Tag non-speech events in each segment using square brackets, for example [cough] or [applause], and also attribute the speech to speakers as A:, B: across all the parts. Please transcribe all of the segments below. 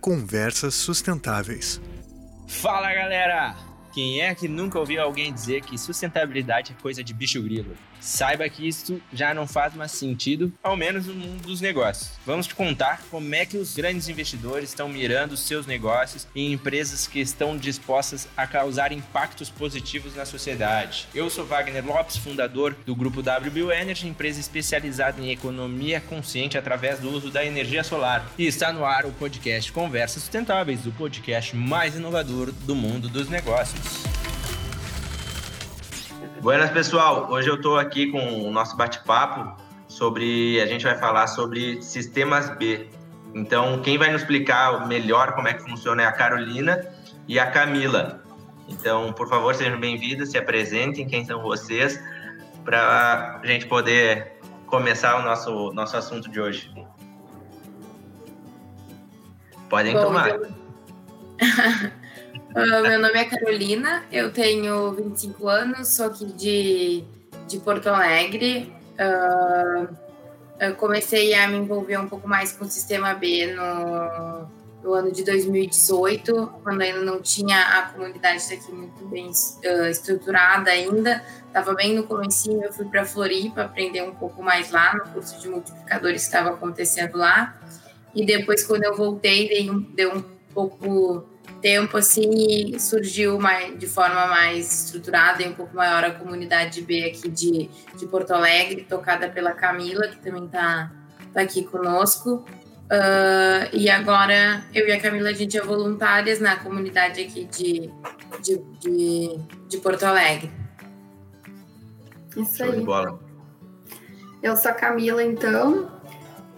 A: Conversas sustentáveis.
B: Fala galera! Quem é que nunca ouviu alguém dizer que sustentabilidade é coisa de bicho grilo? Saiba que isso já não faz mais sentido, ao menos no mundo dos negócios. Vamos te contar como é que os grandes investidores estão mirando seus negócios em empresas que estão dispostas a causar impactos positivos na sociedade. Eu sou Wagner Lopes, fundador do grupo WBU Energy, empresa especializada em economia consciente através do uso da energia solar. E está no ar o podcast Conversas Sustentáveis, o podcast mais inovador do mundo dos negócios.
C: Buenas, pessoal. Hoje eu estou aqui com o nosso bate-papo sobre. A gente vai falar sobre sistemas B. Então, quem vai nos explicar melhor como é que funciona é a Carolina e a Camila. Então, por favor, sejam bem-vindos, se apresentem, quem são vocês, para a gente poder começar o nosso, nosso assunto de hoje. Podem Bom, tomar. Eu... [laughs]
D: Uh, meu nome é Carolina, eu tenho 25 anos, sou aqui de, de Porto Alegre. Uh, comecei a me envolver um pouco mais com o Sistema B no, no ano de 2018, quando ainda não tinha a comunidade daqui muito bem uh, estruturada ainda. Estava bem no começo, eu fui para Floripa aprender um pouco mais lá, no curso de multiplicadores que estava acontecendo lá. E depois, quando eu voltei, dei um, deu um pouco tempo assim surgiu mais, de forma mais estruturada e um pouco maior a comunidade B aqui de, de Porto Alegre, tocada pela Camila, que também está tá aqui conosco. Uh, e agora eu e a Camila, a gente é voluntárias na comunidade aqui de, de, de, de Porto Alegre.
E: Isso aí. Eu sou a Camila, então.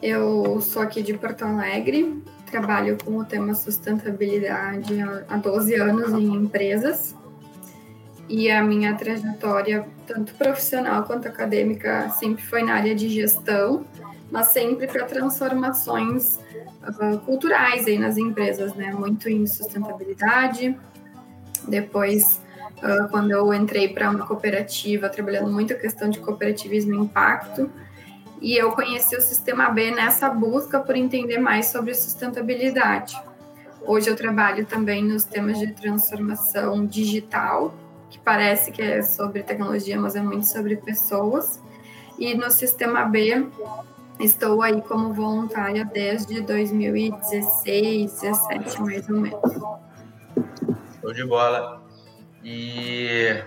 E: Eu sou aqui de Porto Alegre trabalho com o tema sustentabilidade há 12 anos em empresas. E a minha trajetória, tanto profissional quanto acadêmica, sempre foi na área de gestão, mas sempre para transformações uh, culturais aí nas empresas, né? Muito em sustentabilidade. Depois, uh, quando eu entrei para uma cooperativa, trabalhando muito a questão de cooperativismo e impacto, e eu conheci o Sistema B nessa busca por entender mais sobre sustentabilidade. Hoje eu trabalho também nos temas de transformação digital, que parece que é sobre tecnologia, mas é muito sobre pessoas. E no Sistema B estou aí como voluntária desde 2016, 17 mais ou menos.
C: Show de bola. E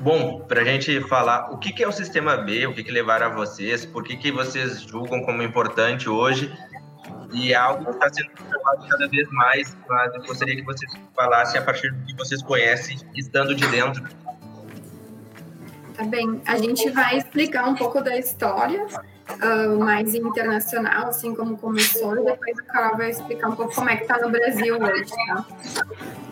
C: Bom, para a gente falar o que, que, é o sistema B, o que, que levaram a vocês, por que, que vocês julgam como importante hoje, e é algo que está sendo falado cada vez mais, mas eu gostaria que vocês falassem a partir do que vocês conhecem, estando de dentro.
E: Tá bem, a gente vai explicar um pouco da história uh, mais internacional, assim como começou, e depois a Carol vai explicar um pouco como é que está no Brasil hoje, tá?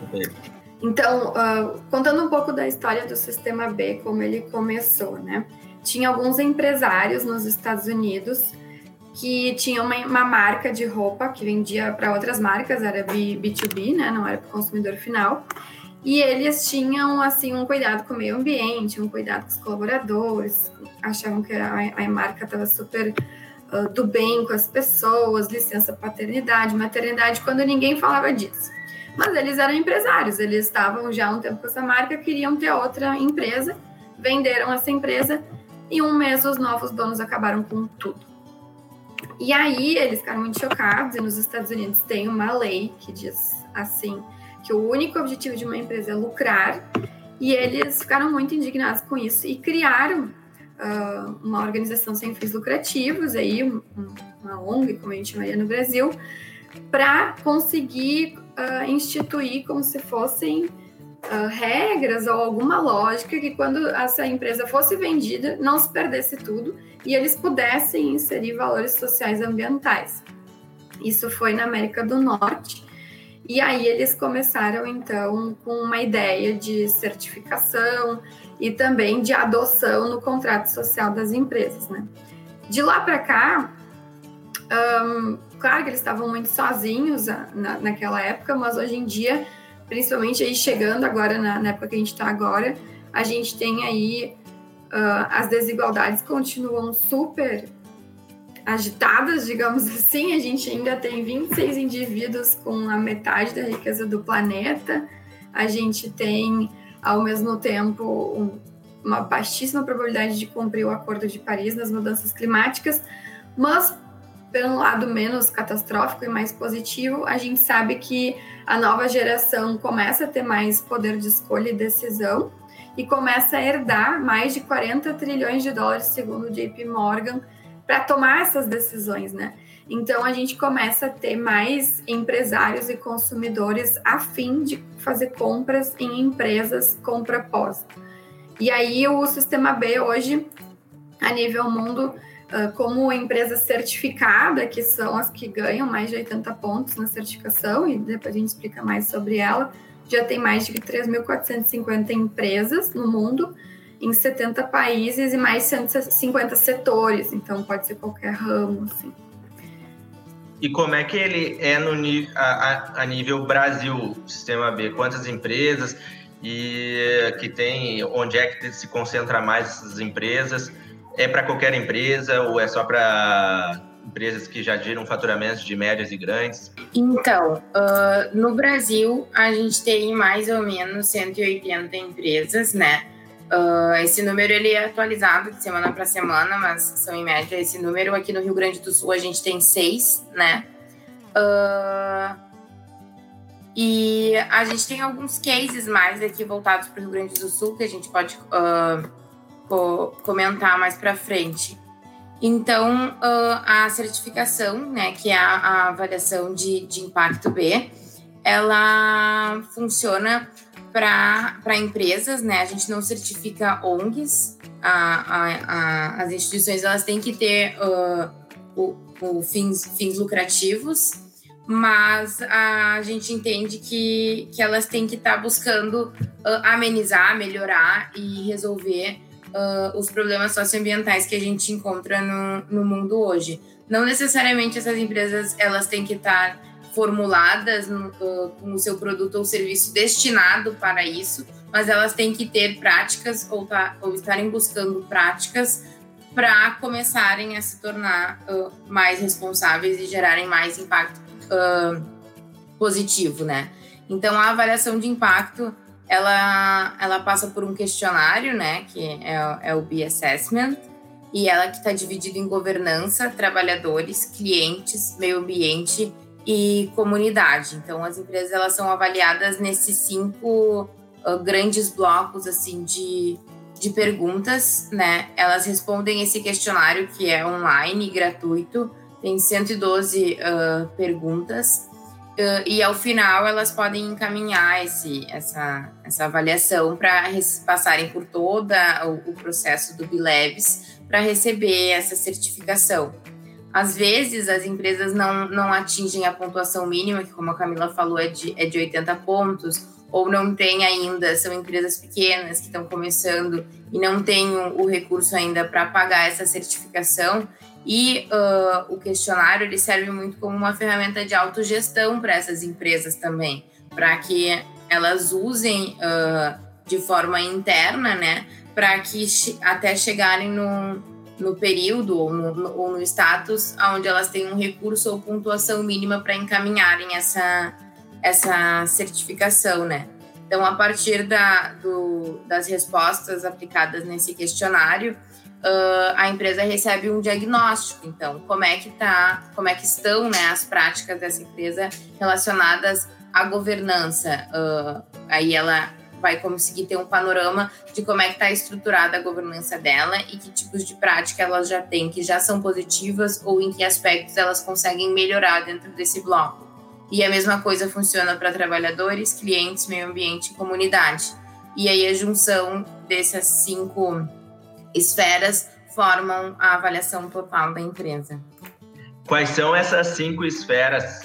E: Okay. Então, uh, contando um pouco da história do Sistema B, como ele começou, né? Tinha alguns empresários nos Estados Unidos que tinham uma, uma marca de roupa que vendia para outras marcas, era B, B2B, né? Não era para o consumidor final. E eles tinham, assim, um cuidado com o meio ambiente, um cuidado com os colaboradores, achavam que a, a marca estava super uh, do bem com as pessoas, licença paternidade, maternidade, quando ninguém falava disso. Mas eles eram empresários, eles estavam já há um tempo com essa marca, queriam ter outra empresa, venderam essa empresa e um mês os novos donos acabaram com tudo. E aí eles ficaram muito chocados, e nos Estados Unidos tem uma lei que diz assim, que o único objetivo de uma empresa é lucrar, e eles ficaram muito indignados com isso e criaram uh, uma organização sem fins lucrativos, aí, um, uma ONG, como a gente chamaria no Brasil, para conseguir uh, instituir como se fossem uh, regras ou alguma lógica que quando essa empresa fosse vendida não se perdesse tudo e eles pudessem inserir valores sociais ambientais. Isso foi na América do Norte. E aí eles começaram então com uma ideia de certificação e também de adoção no contrato social das empresas, né? De lá para cá, um, claro que eles estavam muito sozinhos na, naquela época, mas hoje em dia, principalmente aí chegando agora na, na época que a gente está agora, a gente tem aí uh, as desigualdades continuam super agitadas, digamos [laughs] assim. A gente ainda tem 26 indivíduos com a metade da riqueza do planeta. A gente tem, ao mesmo tempo, um, uma baixíssima probabilidade de cumprir o Acordo de Paris nas mudanças climáticas, mas pelo lado menos catastrófico e mais positivo, a gente sabe que a nova geração começa a ter mais poder de escolha e decisão e começa a herdar mais de 40 trilhões de dólares, segundo o JP Morgan, para tomar essas decisões, né? Então a gente começa a ter mais empresários e consumidores a fim de fazer compras em empresas com propósito. E aí o sistema B hoje, a nível mundo, como empresa certificada, que são as que ganham mais de 80 pontos na certificação, e depois a gente explica mais sobre ela, já tem mais de 3.450 empresas no mundo, em 70 países e mais 150 setores, então pode ser qualquer ramo, assim.
C: E como é que ele é no, a, a nível Brasil, sistema B? Quantas empresas e que tem, onde é que se concentra mais essas empresas? É para qualquer empresa ou é só para empresas que já geram faturamentos de médias e grandes?
D: Então, uh, no Brasil, a gente tem mais ou menos 180 empresas, né? Uh, esse número ele é atualizado de semana para semana, mas são em média esse número. Aqui no Rio Grande do Sul a gente tem seis, né? Uh, e a gente tem alguns cases mais aqui voltados para o Rio Grande do Sul que a gente pode uh, co comentar mais para frente. Então, a certificação, né, que é a, a avaliação de, de impacto B, ela funciona para empresas, né? A gente não certifica ONGs, a, a, a, as instituições elas têm que ter uh, o, o fins, fins lucrativos, mas a gente entende que, que elas têm que estar tá buscando uh, amenizar, melhorar e resolver uh, os problemas socioambientais que a gente encontra no, no mundo hoje. Não necessariamente essas empresas elas têm que estar formuladas no, uh, com o seu produto ou serviço destinado para isso, mas elas têm que ter práticas ou, tá, ou estarem buscando práticas para começarem a se tornar uh, mais responsáveis e gerarem mais impacto uh, positivo, né? Então, a avaliação de impacto, ela, ela passa por um questionário, né? Que é, é o B-Assessment, e ela que está dividida em governança, trabalhadores, clientes, meio ambiente e comunidade. Então, as empresas elas são avaliadas nesses cinco uh, grandes blocos assim de, de perguntas, né? Elas respondem esse questionário que é online, gratuito, tem 112 uh, perguntas. E ao final elas podem encaminhar esse, essa, essa avaliação para passarem por todo o, o processo do BILEVS para receber essa certificação. Às vezes, as empresas não, não atingem a pontuação mínima, que, como a Camila falou, é de, é de 80 pontos, ou não tem ainda, são empresas pequenas que estão começando e não têm o, o recurso ainda para pagar essa certificação. E uh, o questionário ele serve muito como uma ferramenta de autogestão para essas empresas também, para que elas usem uh, de forma interna, né, para que até chegarem no, no período ou no, no, ou no status onde elas têm um recurso ou pontuação mínima para encaminharem essa, essa certificação, né? Então, a partir da, do, das respostas aplicadas nesse questionário, uh, a empresa recebe um diagnóstico. Então, como é que tá, como é que estão né, as práticas dessa empresa relacionadas à governança? Uh, aí ela vai conseguir ter um panorama de como é que está estruturada a governança dela e que tipos de prática elas já têm, que já são positivas ou em que aspectos elas conseguem melhorar dentro desse bloco. E a mesma coisa funciona para trabalhadores, clientes, meio ambiente e comunidade. E aí a junção dessas cinco esferas formam a avaliação total da empresa.
C: Quais são essas cinco esferas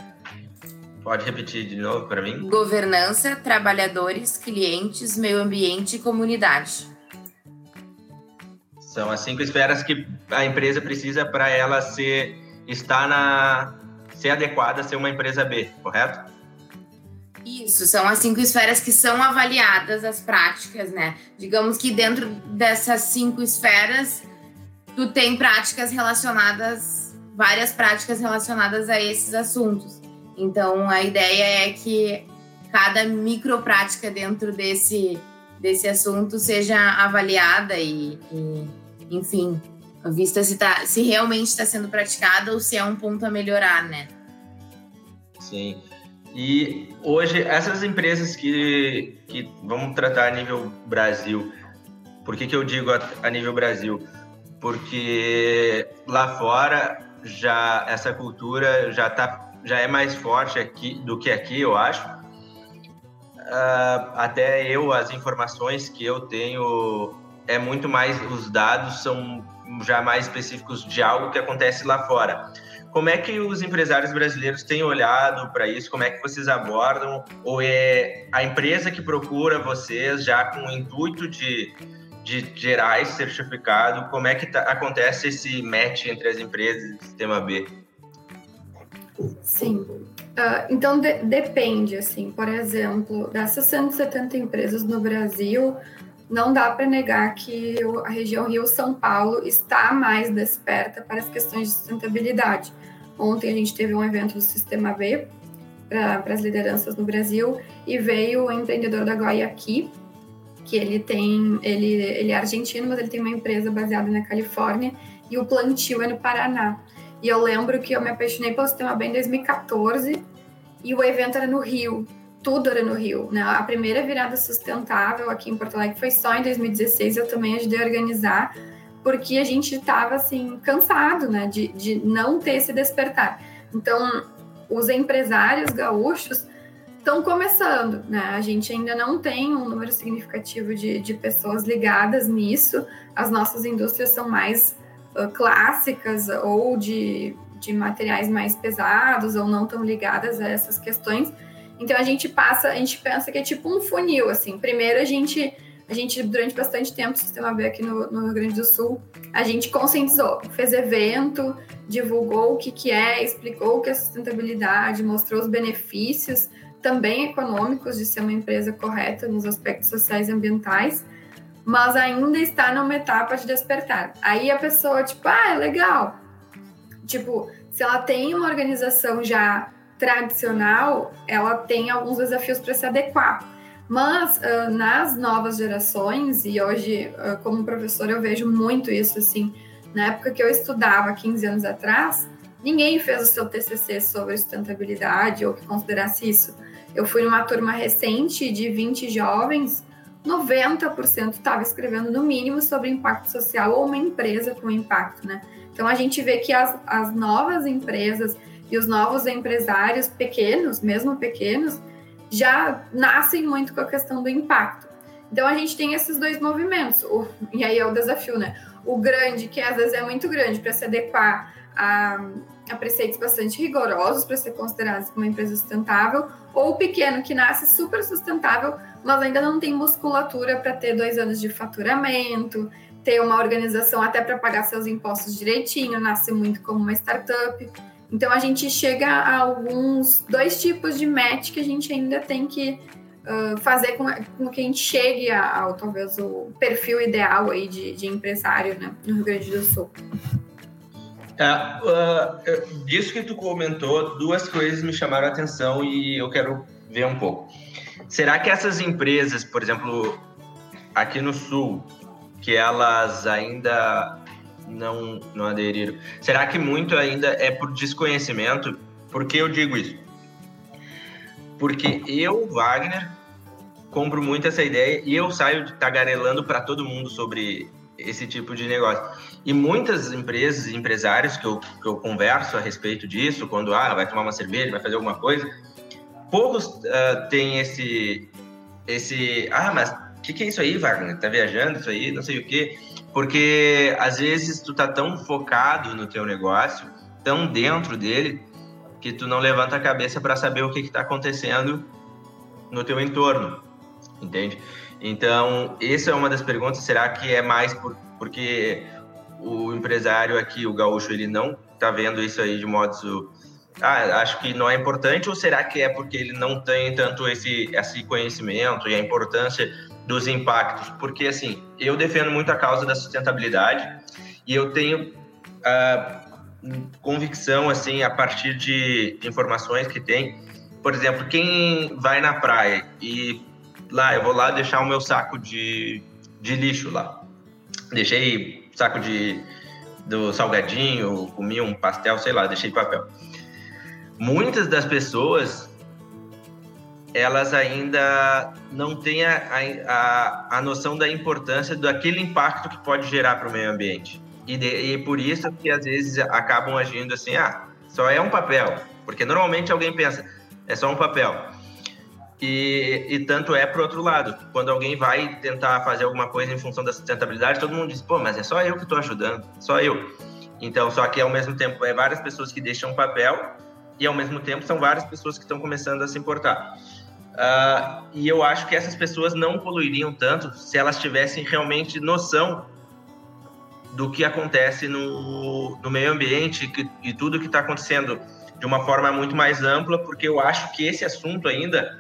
C: Pode repetir de novo para mim?
D: Governança, trabalhadores, clientes, meio ambiente e comunidade.
C: São as cinco esferas que a empresa precisa para ela ser estar na ser adequada a ser uma empresa B, correto?
D: Isso, são as cinco esferas que são avaliadas as práticas, né? Digamos que dentro dessas cinco esferas, tu tem práticas relacionadas várias práticas relacionadas a esses assuntos. Então, a ideia é que cada microprática dentro desse, desse assunto seja avaliada e, e enfim, vista se, tá, se realmente está sendo praticada ou se é um ponto a melhorar, né?
C: Sim. E hoje, essas empresas que, que vamos tratar a nível Brasil, por que, que eu digo a, a nível Brasil? Porque lá fora já essa cultura já tá já é mais forte aqui do que aqui, eu acho. Uh, até eu, as informações que eu tenho é muito mais os dados são já mais específicos de algo que acontece lá fora. Como é que os empresários brasileiros têm olhado para isso? Como é que vocês abordam? Ou é a empresa que procura vocês já com o intuito de, de gerar esse certificado? Como é que tá, acontece esse match entre as empresas do sistema B?
E: Sim. Uh, então, de, depende, assim, por exemplo, dessas 170 empresas no Brasil, não dá para negar que a região Rio-São Paulo está mais desperta para as questões de sustentabilidade. Ontem a gente teve um evento do Sistema B para as lideranças no Brasil e veio o empreendedor da Guayaki, que ele tem, ele, ele é argentino, mas ele tem uma empresa baseada na Califórnia e o plantio é no Paraná. E eu lembro que eu me apaixonei pelo Sistema B em 2014 e o evento era no Rio tudo era no Rio. Né? A primeira virada sustentável aqui em Porto Alegre foi só em 2016, eu também ajudei a organizar, porque a gente estava assim, cansado né? de, de não ter esse despertar. Então, os empresários gaúchos estão começando, né? A gente ainda não tem um número significativo de, de pessoas ligadas nisso. As nossas indústrias são mais uh, clássicas ou de, de materiais mais pesados ou não tão ligadas a essas questões. Então a gente passa, a gente pensa que é tipo um funil, assim. Primeiro a gente, a gente durante bastante tempo, o Sistema B aqui no, no Rio Grande do Sul, a gente conscientizou, fez evento, divulgou o que, que é, explicou o que é sustentabilidade, mostrou os benefícios também econômicos de ser uma empresa correta nos aspectos sociais e ambientais, mas ainda está numa etapa de despertar. Aí a pessoa, tipo, ah, é legal. Tipo, se ela tem uma organização já tradicional, ela tem alguns desafios para se adequar. Mas uh, nas novas gerações, e hoje, uh, como professor, eu vejo muito isso, assim, na época que eu estudava, 15 anos atrás, ninguém fez o seu TCC sobre sustentabilidade ou que considerasse isso. Eu fui numa turma recente de 20 jovens, 90% estava escrevendo no mínimo sobre impacto social ou uma empresa com impacto, né? Então a gente vê que as, as novas empresas e os novos empresários pequenos, mesmo pequenos, já nascem muito com a questão do impacto. Então a gente tem esses dois movimentos, o, e aí é o desafio, né? O grande, que às vezes é muito grande para se adequar a, a preceitos bastante rigorosos para ser considerado uma empresa sustentável, ou o pequeno, que nasce super sustentável, mas ainda não tem musculatura para ter dois anos de faturamento, ter uma organização até para pagar seus impostos direitinho, nasce muito como uma startup. Então a gente chega a alguns dois tipos de match que a gente ainda tem que uh, fazer com, com, que a gente chegue ao talvez o perfil ideal aí de, de empresário né, no Rio Grande do Sul.
C: Uh, uh, disso que tu comentou, duas coisas me chamaram a atenção e eu quero ver um pouco. Será que essas empresas, por exemplo, aqui no Sul, que elas ainda não, não aderiram. Será que muito ainda é por desconhecimento? Por que eu digo isso? Porque eu, Wagner, compro muito essa ideia e eu saio tagarelando para todo mundo sobre esse tipo de negócio. E muitas empresas e empresários que eu, que eu converso a respeito disso, quando ah, vai tomar uma cerveja, vai fazer alguma coisa, poucos uh, têm esse, esse. Ah, mas o que, que é isso aí, Wagner? Tá viajando isso aí, não sei o quê. Porque às vezes tu tá tão focado no teu negócio, tão dentro dele, que tu não levanta a cabeça para saber o que está acontecendo no teu entorno, entende? Então, essa é uma das perguntas. Será que é mais por, porque o empresário aqui, o gaúcho, ele não está vendo isso aí de modo ah, acho que não é importante, ou será que é porque ele não tem tanto esse, esse conhecimento e a importância dos impactos, porque assim, eu defendo muito a causa da sustentabilidade e eu tenho uh, convicção, assim, a partir de informações que tem. Por exemplo, quem vai na praia e lá, eu vou lá deixar o meu saco de, de lixo lá. Deixei saco de do salgadinho, comi um pastel, sei lá, deixei papel. Muitas das pessoas elas ainda não têm a, a, a noção da importância daquele impacto que pode gerar para o meio ambiente. E, de, e por isso que às vezes acabam agindo assim, ah, só é um papel. Porque normalmente alguém pensa, é só um papel. E, e tanto é para outro lado. Quando alguém vai tentar fazer alguma coisa em função da sustentabilidade, todo mundo diz, pô, mas é só eu que estou ajudando, só eu. Então, só que ao mesmo tempo é várias pessoas que deixam papel e ao mesmo tempo são várias pessoas que estão começando a se importar. Uh, e eu acho que essas pessoas não poluiriam tanto se elas tivessem realmente noção do que acontece no, no meio ambiente e tudo que está acontecendo de uma forma muito mais ampla, porque eu acho que esse assunto ainda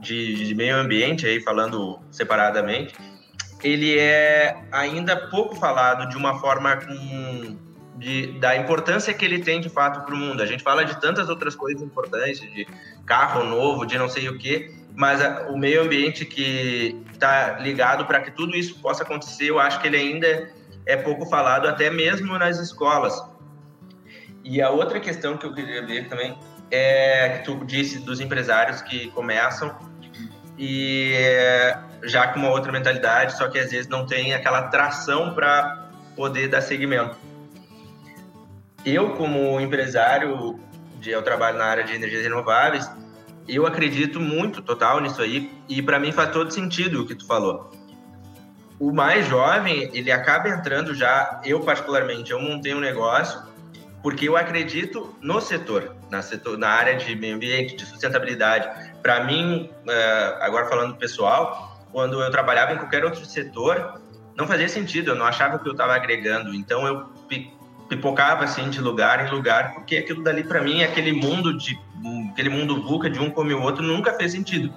C: de, de meio ambiente, aí falando separadamente, ele é ainda pouco falado de uma forma com, de, da importância que ele tem de fato para o mundo. A gente fala de tantas outras coisas importantes, de carro novo, de não sei o quê, mas a, o meio ambiente que está ligado para que tudo isso possa acontecer, eu acho que ele ainda é pouco falado, até mesmo nas escolas. E a outra questão que eu queria ver também é que tu disse dos empresários que começam e já com uma outra mentalidade, só que às vezes não tem aquela tração para poder dar seguimento. Eu, como empresário, de, eu trabalho na área de energias renováveis, eu acredito muito total nisso aí e para mim faz todo sentido o que tu falou. O mais jovem, ele acaba entrando já, eu particularmente, eu montei um negócio porque eu acredito no setor, na, setor, na área de meio ambiente, de sustentabilidade. Para mim, eh, agora falando pessoal, quando eu trabalhava em qualquer outro setor, não fazia sentido, eu não achava que eu estava agregando. Então eu pipocava assim de lugar em lugar, porque aquilo dali para mim, aquele mundo de aquele mundo VUCA de um come o outro nunca fez sentido.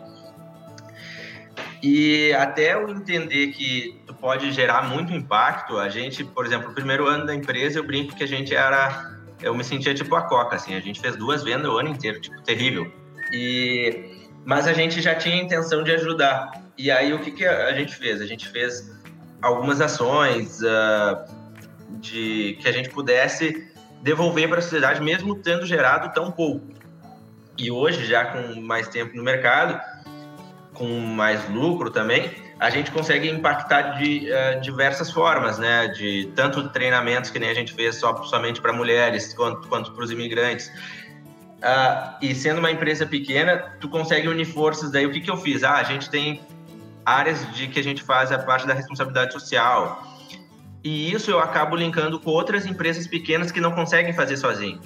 C: E até eu entender que tu pode gerar muito impacto, a gente, por exemplo, o primeiro ano da empresa, eu brinco que a gente era eu me sentia tipo a Coca, assim, a gente fez duas vendas o ano inteiro, tipo, terrível. E mas a gente já tinha a intenção de ajudar. E aí o que, que a gente fez? A gente fez algumas ações uh, de que a gente pudesse devolver para a sociedade, mesmo tendo gerado tão pouco. E hoje, já com mais tempo no mercado, com mais lucro também, a gente consegue impactar de uh, diversas formas, né? De tanto treinamentos que nem a gente fez só, somente para mulheres, quanto, quanto para os imigrantes. Uh, e sendo uma empresa pequena, tu consegue unir forças. Daí o que, que eu fiz? Ah, a gente tem áreas de que a gente faz a parte da responsabilidade social. E isso eu acabo linkando com outras empresas pequenas que não conseguem fazer sozinho.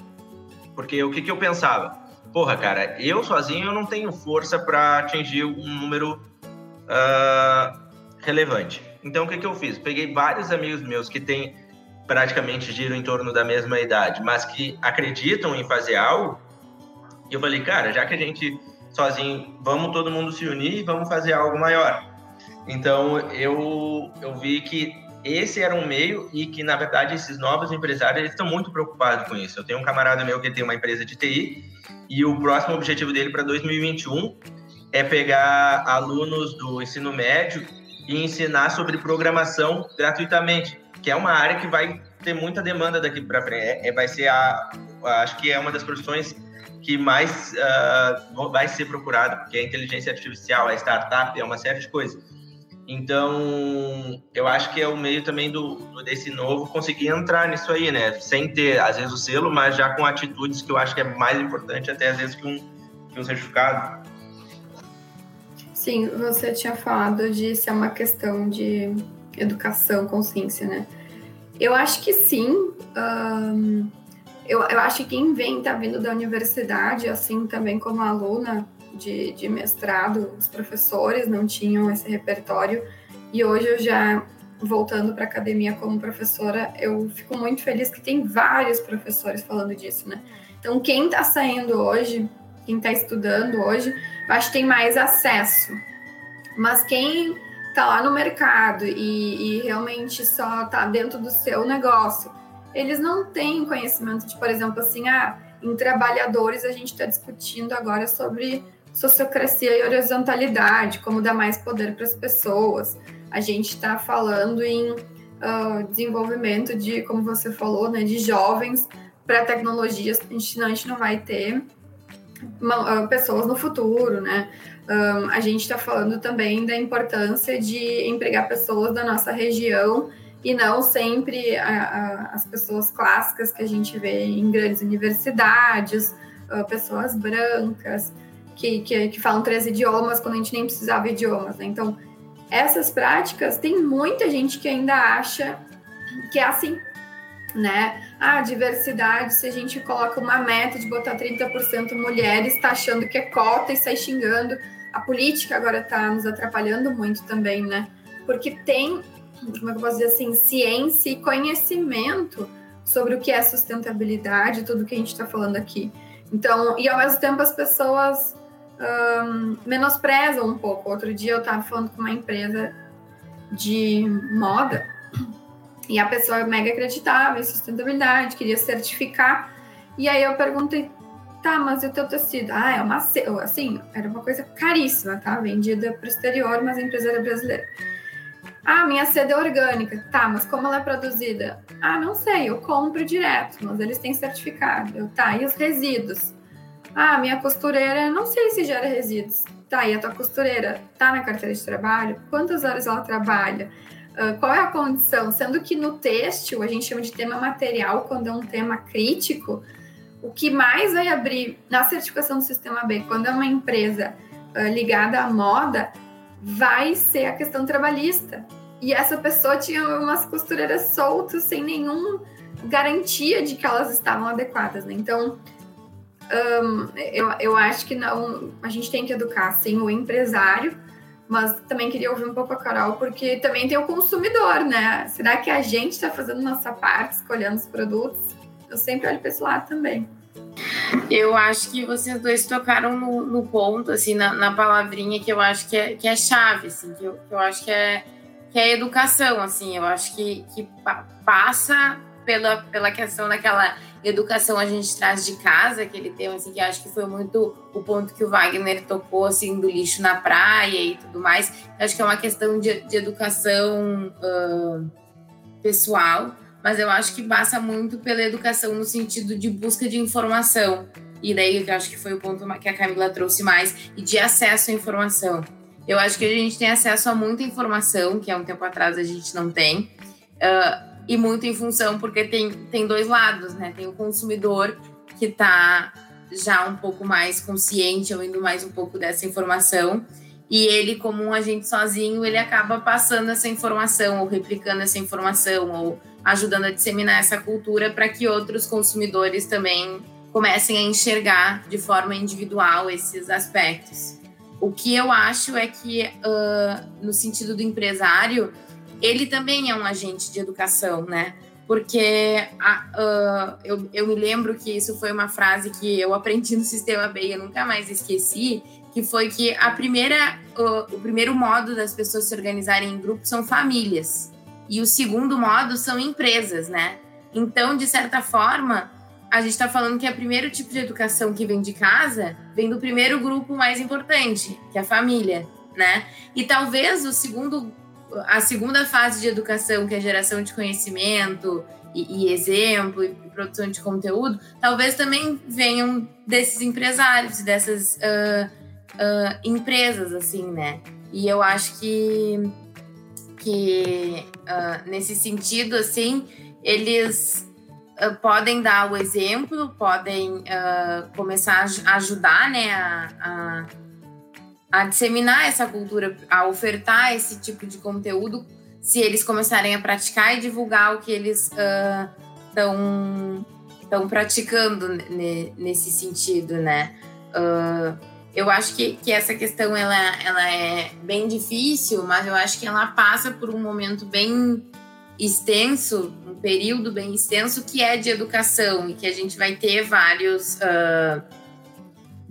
C: Porque o que, que eu pensava? Porra, cara, eu sozinho eu não tenho força para atingir um número uh, relevante. Então, o que, que eu fiz? Peguei vários amigos meus que têm praticamente giro em torno da mesma idade, mas que acreditam em fazer algo. E eu falei, cara, já que a gente sozinho, vamos todo mundo se unir e vamos fazer algo maior. Então, eu, eu vi que esse era um meio e que, na verdade, esses novos empresários estão muito preocupados com isso. Eu tenho um camarada meu que tem uma empresa de TI e o próximo objetivo dele para 2021 é pegar alunos do ensino médio e ensinar sobre programação gratuitamente, que é uma área que vai ter muita demanda daqui para frente. É, é, vai ser a, acho que é uma das profissões que mais uh, vai ser procurada, porque a inteligência artificial, a startup, é uma série de coisas. Então, eu acho que é o meio também do, desse novo conseguir entrar nisso aí, né? Sem ter, às vezes, o selo, mas já com atitudes que eu acho que é mais importante até, às vezes, que um, que um certificado.
E: Sim, você tinha falado de ser uma questão de educação, consciência, né? Eu acho que sim. Um, eu, eu acho que quem vem, tá vindo da universidade, assim também como aluna de, de mestrado, os professores não tinham esse repertório. E hoje eu já, voltando para a academia como professora, eu fico muito feliz que tem vários professores falando disso, né? Então, quem está saindo hoje, quem está estudando hoje, acho que tem mais acesso. Mas quem está lá no mercado e, e realmente só está dentro do seu negócio, eles não têm conhecimento de, por exemplo, assim, ah, em trabalhadores a gente está discutindo agora sobre sociocracia e horizontalidade, como dar mais poder para as pessoas. A gente está falando em uh, desenvolvimento de, como você falou, né, de jovens para tecnologias. A gente, não, a gente não vai ter uma, uh, pessoas no futuro, né? Um, a gente está falando também da importância de empregar pessoas da nossa região e não sempre a, a, as pessoas clássicas que a gente vê em grandes universidades, uh, pessoas brancas que, que, que, falam três idiomas quando a gente nem precisava de idiomas. Né? Então, essas práticas, tem muita gente que ainda acha que é assim, né? Ah, diversidade, se a gente coloca uma meta de botar 30% mulheres, está achando que é cota e sai xingando. A política agora está nos atrapalhando muito também, né? Porque tem como é que eu posso dizer assim, ciência e conhecimento sobre o que é sustentabilidade, tudo que a gente está falando aqui. Então, e ao mesmo tempo as pessoas um, menosprezam um pouco. Outro dia eu estava falando com uma empresa de moda e a pessoa mega acreditava em sustentabilidade, queria certificar. E aí eu perguntei, tá, mas e o teu tecido? Ah, é uma assim, era uma coisa caríssima, tá? Vendida para o exterior, mas a empresa era brasileira. Ah, minha seda é orgânica. Tá, mas como ela é produzida? Ah, não sei, eu compro direto, mas eles têm certificado. Eu, tá, e os resíduos? Ah, minha costureira, não sei se gera resíduos. Tá, e a tua costureira tá na carteira de trabalho? Quantas horas ela trabalha? Uh, qual é a condição? Sendo que no têxtil a gente chama de tema material quando é um tema crítico, o que mais vai abrir na certificação do sistema B, quando é uma empresa uh, ligada à moda, vai ser a questão trabalhista. E essa pessoa tinha umas costureiras soltas, sem nenhuma garantia de que elas estavam adequadas. Né? Então, um, eu, eu acho que não, a gente tem que educar, sim, o empresário, mas também queria ouvir um pouco a Carol, porque também tem o consumidor, né? Será que a gente está fazendo nossa parte, escolhendo os produtos? Eu sempre olho para esse lado também.
D: Eu acho que vocês dois tocaram no, no ponto, assim, na, na, palavrinha que eu acho que é, que é chave, assim, que eu, que eu acho que é, que é educação, assim, eu acho que, que passa pela, pela questão daquela educação a gente traz de casa, aquele tema, assim, que acho que foi muito o ponto que o Wagner tocou, assim, do lixo na praia e tudo mais. Acho que é uma questão de, de educação uh, pessoal, mas eu acho que passa muito pela educação no sentido de busca de informação. E daí eu acho que foi o ponto que a Camila trouxe mais, e de acesso à informação. Eu acho que a gente tem acesso a muita informação, que há um tempo atrás a gente não tem, uh, e muito em função, porque tem, tem dois lados, né? Tem o consumidor que está já um pouco mais consciente, ou indo mais um pouco dessa informação, e ele, como um agente sozinho, ele acaba passando essa informação, ou replicando essa informação, ou ajudando a disseminar essa cultura para que outros consumidores também comecem a enxergar de forma individual esses aspectos. O que eu acho é que, uh, no sentido do empresário, ele também é um agente de educação, né? Porque uh, eu, eu me lembro que isso foi uma frase que eu aprendi no Sistema B e eu nunca mais esqueci, que foi que a primeira, uh, o primeiro modo das pessoas se organizarem em grupos são famílias. E o segundo modo são empresas, né? Então, de certa forma, a gente está falando que é o primeiro tipo de educação que vem de casa vem do primeiro grupo mais importante, que é a família, né? E talvez o segundo, a segunda fase de educação, que é geração de conhecimento e, e exemplo e produção de conteúdo, talvez também venham desses empresários, dessas uh, uh, empresas, assim, né? E eu acho que que uh, nesse sentido, assim, eles podem dar o exemplo, podem começar a ajudar, né, a, a, disseminar essa cultura, a ofertar esse tipo de conteúdo, se eles começarem a praticar e divulgar o que eles estão estão praticando nesse sentido, né? Uh, eu acho que, que essa questão ela, ela é bem difícil, mas eu acho que ela passa por um momento bem extenso, um período bem extenso que é de educação e que a gente vai ter vários uh,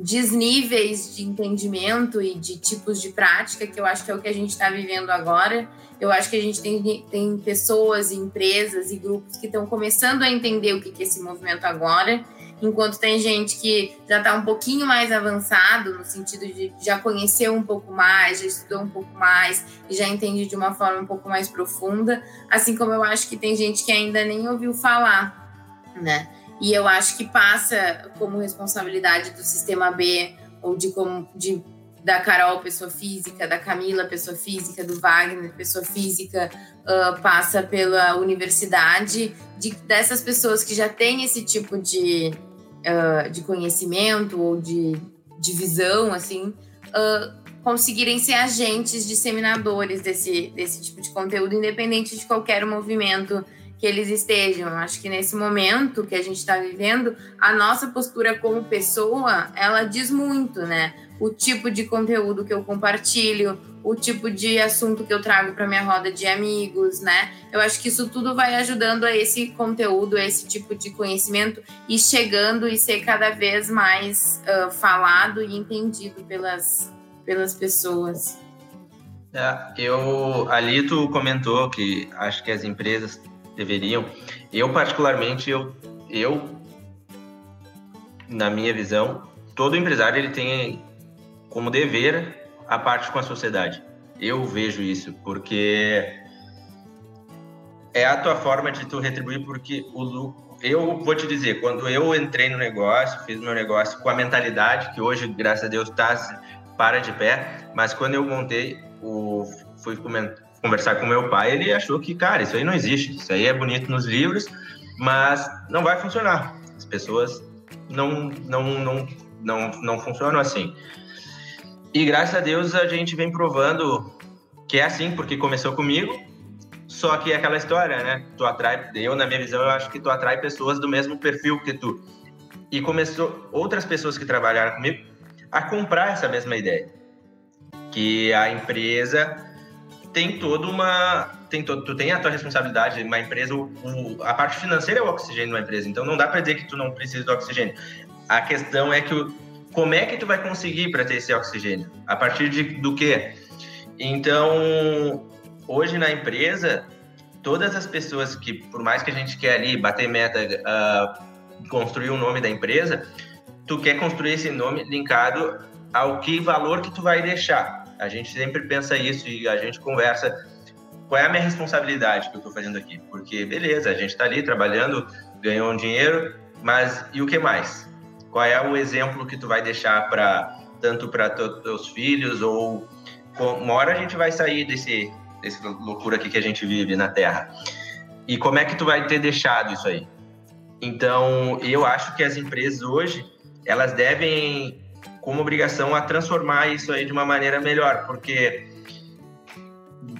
D: desníveis de entendimento e de tipos de prática, que eu acho que é o que a gente está vivendo agora. Eu acho que a gente tem, tem pessoas, empresas e grupos que estão começando a entender o que, que é esse movimento agora enquanto tem gente que já está um pouquinho mais avançado, no sentido de já conheceu um pouco mais, já estudou um pouco mais e já entende de uma forma um pouco mais profunda, assim como eu acho que tem gente que ainda nem ouviu falar, né? E eu acho que passa como responsabilidade do sistema B ou de como de da Carol, pessoa física, da Camila, pessoa física, do Wagner, pessoa física, uh, passa pela universidade, de, dessas pessoas que já têm esse tipo de, uh, de conhecimento ou de, de visão, assim, uh, conseguirem ser agentes disseminadores desse, desse tipo de conteúdo, independente de qualquer movimento que eles estejam. Acho que nesse momento que a gente está vivendo, a nossa postura como pessoa, ela diz muito, né? O tipo de conteúdo que eu compartilho, o tipo de assunto que eu trago para minha roda de amigos, né? Eu acho que isso tudo vai ajudando a esse conteúdo, a esse tipo de conhecimento e chegando e ser cada vez mais uh, falado e entendido pelas, pelas pessoas.
C: É, eu ali tu comentou que acho que as empresas deveriam. Eu particularmente eu eu na minha visão, todo empresário ele tem como dever a parte com a sociedade. Eu vejo isso, porque é a tua forma de tu retribuir, porque o eu vou te dizer, quando eu entrei no negócio, fiz meu negócio com a mentalidade que hoje, graças a Deus, está para de pé, mas quando eu montei, o, fui conversar com meu pai, ele achou que, cara, isso aí não existe, isso aí é bonito nos livros, mas não vai funcionar. As pessoas não, não, não, não, não funcionam assim. E graças a Deus a gente vem provando que é assim, porque começou comigo, só que é aquela história, né? Tu atrai, eu na minha visão, eu acho que tu atrai pessoas do mesmo perfil que tu. E começou outras pessoas que trabalharam comigo a comprar essa mesma ideia. Que a empresa tem toda uma tem todo, tu tem a tua responsabilidade, uma empresa, o, a parte financeira é o oxigênio de uma empresa, então não dá para dizer que tu não precisa do oxigênio. A questão é que como é que tu vai conseguir para ter esse oxigênio? A partir de, do quê? Então, hoje na empresa, todas as pessoas que, por mais que a gente quer ali bater meta, uh, construir o um nome da empresa, tu quer construir esse nome linkado ao que valor que tu vai deixar. A gente sempre pensa isso e a gente conversa qual é a minha responsabilidade que eu estou fazendo aqui. Porque, beleza, a gente está ali trabalhando, ganhou um dinheiro, mas e o que mais? Qual é o exemplo que tu vai deixar para tanto para teus filhos ou uma hora a gente vai sair desse desse loucura aqui que a gente vive na Terra. E como é que tu vai ter deixado isso aí? Então, eu acho que as empresas hoje, elas devem como obrigação a transformar isso aí de uma maneira melhor, porque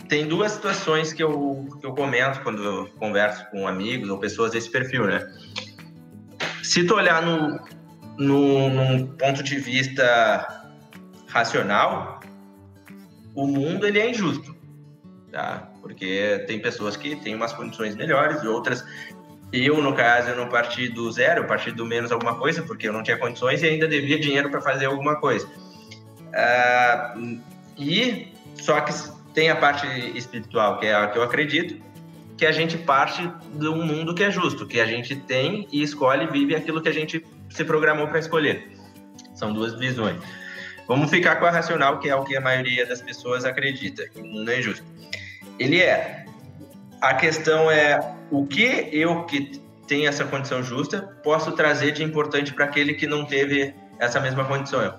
C: tem duas situações que eu, que eu comento quando eu converso com amigos ou pessoas desse perfil, né? Se tu olhar no, no, num ponto de vista racional, o mundo ele é injusto, tá? Porque tem pessoas que têm umas condições melhores e outras. Eu, no caso, eu não parti do zero, parti do menos alguma coisa, porque eu não tinha condições e ainda devia dinheiro para fazer alguma coisa. Uh, e só que tem a parte espiritual, que é a que eu acredito, que a gente parte de um mundo que é justo, que a gente tem e escolhe e vive aquilo que a gente se programou para escolher. São duas visões. Vamos ficar com a racional, que é o que a maioria das pessoas acredita, que o mundo é injusto. Ele é. A questão é o que eu que tenho essa condição justa posso trazer de importante para aquele que não teve essa mesma condição.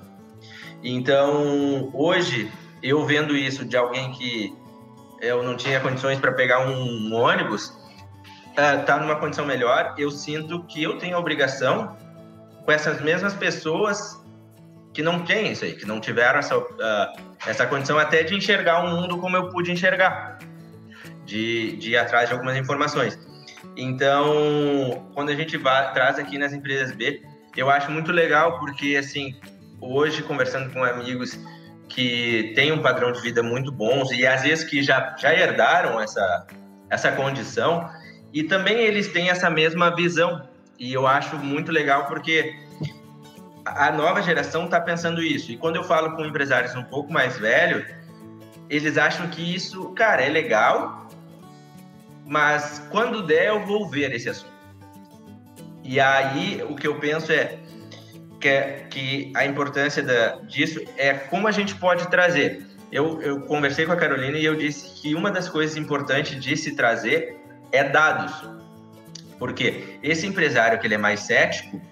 C: Então, hoje, eu vendo isso de alguém que eu não tinha condições para pegar um, ônibus, está numa condição melhor, eu sinto que eu tenho a obrigação com essas mesmas pessoas que não têm isso aí, que não tiveram essa, uh, essa condição até de enxergar o mundo como eu pude enxergar, de, de ir atrás de algumas informações. Então, quando a gente vai, traz aqui nas empresas B, eu acho muito legal porque, assim, hoje, conversando com amigos que têm um padrão de vida muito bons e às vezes que já, já herdaram essa, essa condição, e também eles têm essa mesma visão e eu acho muito legal porque a nova geração está pensando isso. E quando eu falo com empresários um pouco mais velhos, eles acham que isso, cara, é legal, mas quando der eu vou ver esse assunto. E aí o que eu penso é que, é, que a importância da, disso é como a gente pode trazer. Eu, eu conversei com a Carolina e eu disse que uma das coisas importantes de se trazer é dados. Porque esse empresário que ele é mais cético,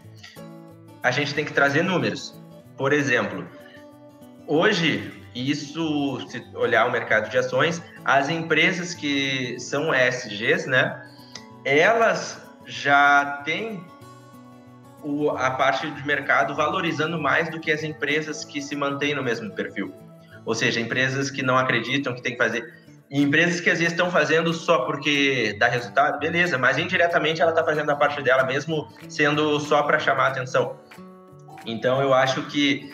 C: a gente tem que trazer números. Por exemplo, hoje, isso, se olhar o mercado de ações, as empresas que são ESGs, né, elas já têm o, a parte de mercado valorizando mais do que as empresas que se mantêm no mesmo perfil. Ou seja, empresas que não acreditam que tem que fazer. E empresas que às vezes estão fazendo só porque dá resultado, beleza, mas indiretamente ela está fazendo a parte dela, mesmo sendo só para chamar atenção. Então eu acho que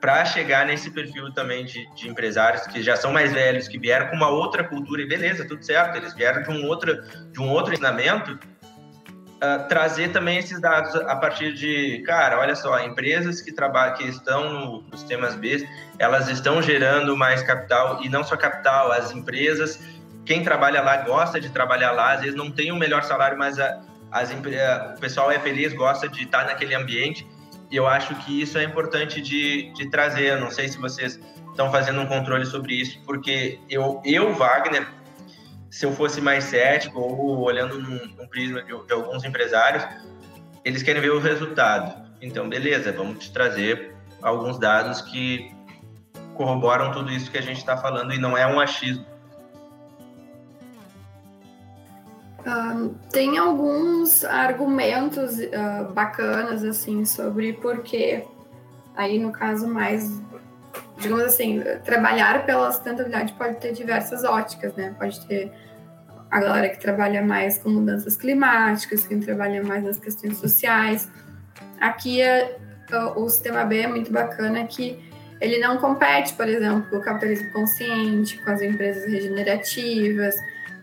C: para chegar nesse perfil também de, de, empresários que já são mais velhos, que vieram com uma outra cultura, e beleza, tudo certo, eles vieram de um outro, de um outro ensinamento, uh, trazer também esses dados a partir de, cara, olha só, empresas que trabalham, que estão nos temas B, elas estão gerando mais capital e não só capital, as empresas, quem trabalha lá gosta de trabalhar lá, às vezes não tem o melhor salário, mas a, as, o pessoal é feliz, gosta de estar naquele ambiente. E eu acho que isso é importante de, de trazer. Eu não sei se vocês estão fazendo um controle sobre isso, porque eu, eu Wagner, se eu fosse mais cético ou olhando num, num prisma de, de, alguns empresários, eles querem ver o resultado. Então, beleza, vamos te trazer alguns dados que corroboram tudo isso que a gente está falando e não é um achismo.
E: Tem alguns argumentos uh, bacanas assim sobre por que aí no caso mais digamos assim, trabalhar pela sustentabilidade pode ter diversas óticas, né? Pode ter a galera que trabalha mais com mudanças climáticas, quem trabalha mais nas questões sociais. Aqui é, o sistema B é muito bacana que ele não compete, por exemplo, com o capitalismo consciente, com as empresas regenerativas.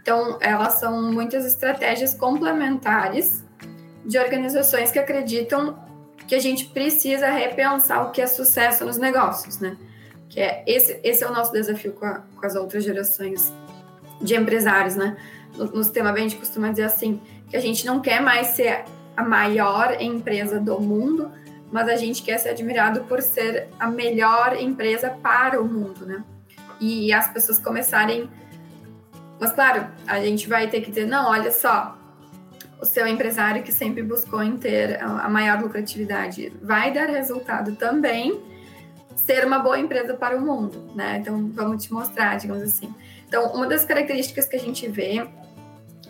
E: Então, elas são muitas estratégias complementares de organizações que acreditam que a gente precisa repensar o que é sucesso nos negócios, né? que é esse, esse é o nosso desafio com, a, com as outras gerações de empresários, né? No, no sistema bem, a gente costuma dizer assim, que a gente não quer mais ser a maior empresa do mundo, mas a gente quer ser admirado por ser a melhor empresa para o mundo, né? E as pessoas começarem. Mas, claro, a gente vai ter que dizer: não, olha só, o seu empresário que sempre buscou em ter a maior lucratividade vai dar resultado também, ser uma boa empresa para o mundo, né? Então, vamos te mostrar, digamos assim. Então, uma das características que a gente vê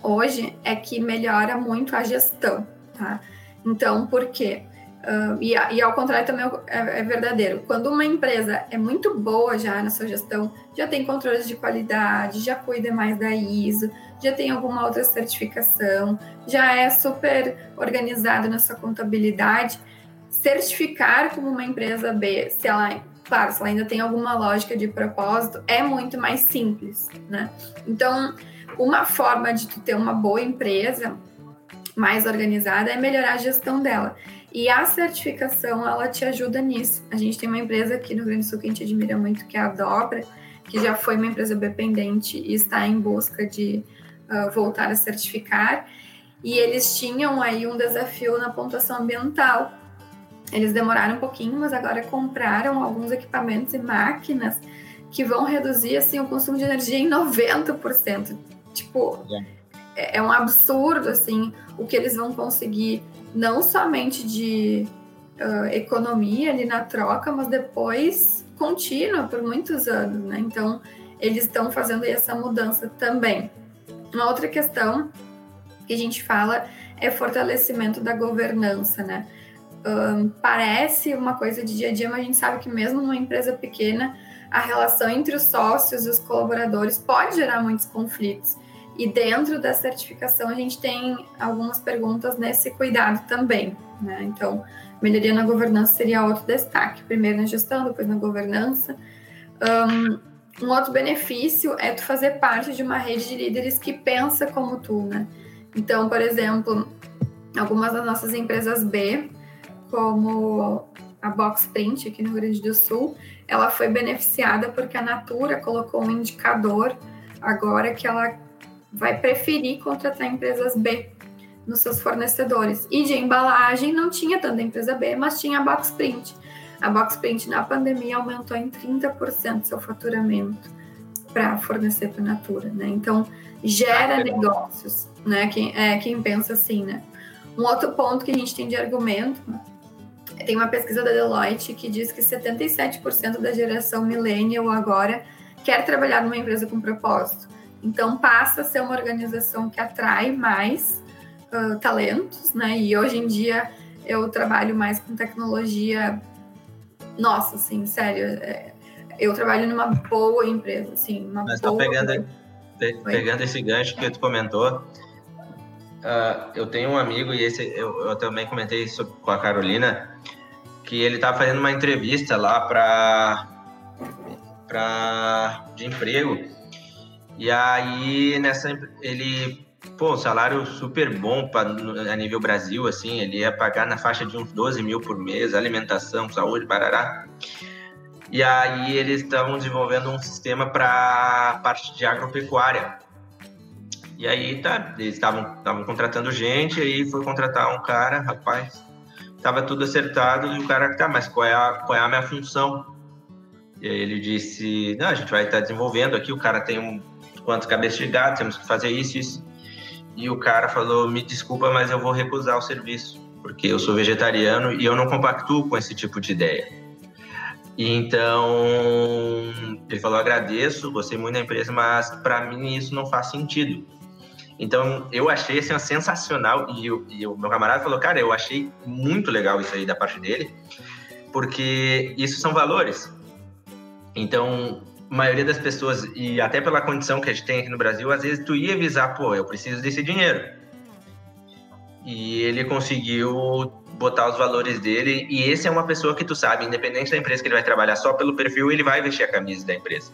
E: hoje é que melhora muito a gestão, tá? Então, por quê? Uh, e, e, ao contrário também é, é, verdadeiro. Quando uma empresa é muito boa já na sua gestão, já tem controles de qualidade, já cuida mais da ISO, já tem alguma outra certificação, já é super organizado na sua contabilidade, certificar como uma empresa B, se ela Claro, se ela ainda tem alguma lógica de propósito, é muito mais simples, né? Então, uma forma de tu ter uma boa empresa mais organizada é melhorar a gestão dela. E a certificação, ela te ajuda nisso. A gente tem uma empresa aqui no Rio Grande do Sul que a gente admira muito, que é a Dobra, que já foi uma empresa dependente e está em busca de uh, voltar a certificar. E eles tinham aí um desafio na pontuação ambiental, eles demoraram um pouquinho, mas agora compraram alguns equipamentos e máquinas que vão reduzir assim o consumo de energia em 90%. Tipo, é, é um absurdo assim o que eles vão conseguir não somente de uh, economia ali na troca, mas depois contínua por muitos anos, né? Então, eles estão fazendo essa mudança também. Uma outra questão que a gente fala é fortalecimento da governança, né? um, parece uma coisa de dia a dia, mas a gente sabe que mesmo numa empresa pequena, a relação entre os sócios e os colaboradores pode gerar muitos conflitos. E dentro da certificação a gente tem algumas perguntas nesse cuidado também. Né? Então, melhoria na governança seria outro destaque. Primeiro na gestão, depois na governança. Um, um outro benefício é tu fazer parte de uma rede de líderes que pensa como tu, né? Então, por exemplo, algumas das nossas empresas B como a Box Print aqui no Rio Grande do Sul, ela foi beneficiada porque a Natura colocou um indicador agora que ela vai preferir contratar empresas B nos seus fornecedores. E de embalagem não tinha tanta empresa B, mas tinha a Box Print. A Box Print na pandemia aumentou em 30% seu faturamento para fornecer para a Natura, né? Então gera negócios, né? Quem, é, quem pensa assim, né? Um outro ponto que a gente tem de argumento tem uma pesquisa da Deloitte que diz que 77% da geração millennial agora quer trabalhar numa empresa com propósito. Então passa a ser uma organização que atrai mais uh, talentos, né? E hoje em dia eu trabalho mais com tecnologia. Nossa, assim, sério, é, eu trabalho numa boa empresa, assim, uma
C: Mas
E: boa.
C: pegando, pe, pegando esse gancho que tu comentou, uh, eu tenho um amigo e esse eu, eu também comentei isso com a Carolina, que ele estava fazendo uma entrevista lá para para de emprego e aí nessa ele pô salário super bom para a nível Brasil assim ele ia pagar na faixa de uns 12 mil por mês alimentação saúde barará e aí eles estavam desenvolvendo um sistema para parte de agropecuária e aí tá eles estavam contratando gente aí foi contratar um cara rapaz tava tudo acertado e o cara tá mas qual é a qual é a minha função e aí ele disse: Não, a gente vai estar desenvolvendo aqui. O cara tem um quanto cabeça de gato, temos que fazer isso, isso. E o cara falou: Me desculpa, mas eu vou recusar o serviço, porque eu sou vegetariano e eu não compactuo com esse tipo de ideia. E então ele falou: Agradeço, gostei muito da empresa, mas para mim isso não faz sentido. Então eu achei assim, sensacional. E, o, e o meu camarada falou: Cara, eu achei muito legal isso aí da parte dele, porque isso são valores então, a maioria das pessoas, e até pela condição que a gente tem aqui no Brasil, às vezes tu ia avisar, pô, eu preciso desse dinheiro. E ele conseguiu botar os valores dele, e esse é uma pessoa que tu sabe, independente da empresa que ele vai trabalhar só pelo perfil, ele vai vestir a camisa da empresa.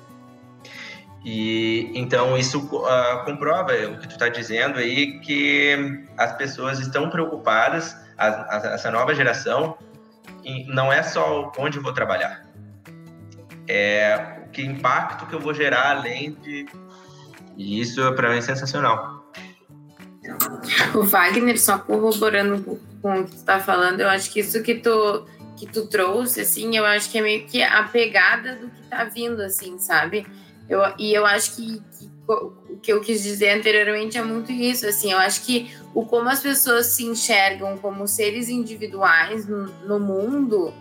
C: E então isso uh, comprova o que tu está dizendo aí, que as pessoas estão preocupadas, a, a, essa nova geração, não é só onde vou trabalhar, é, que impacto que eu vou gerar além de. E isso para mim é sensacional.
D: O Wagner, só corroborando com o que tu está falando, eu acho que isso que tu, que tu trouxe, assim, eu acho que é meio que a pegada do que está vindo, assim, sabe? Eu, e eu acho que, que o que eu quis dizer anteriormente é muito isso, assim, eu acho que o como as pessoas se enxergam como seres individuais no, no mundo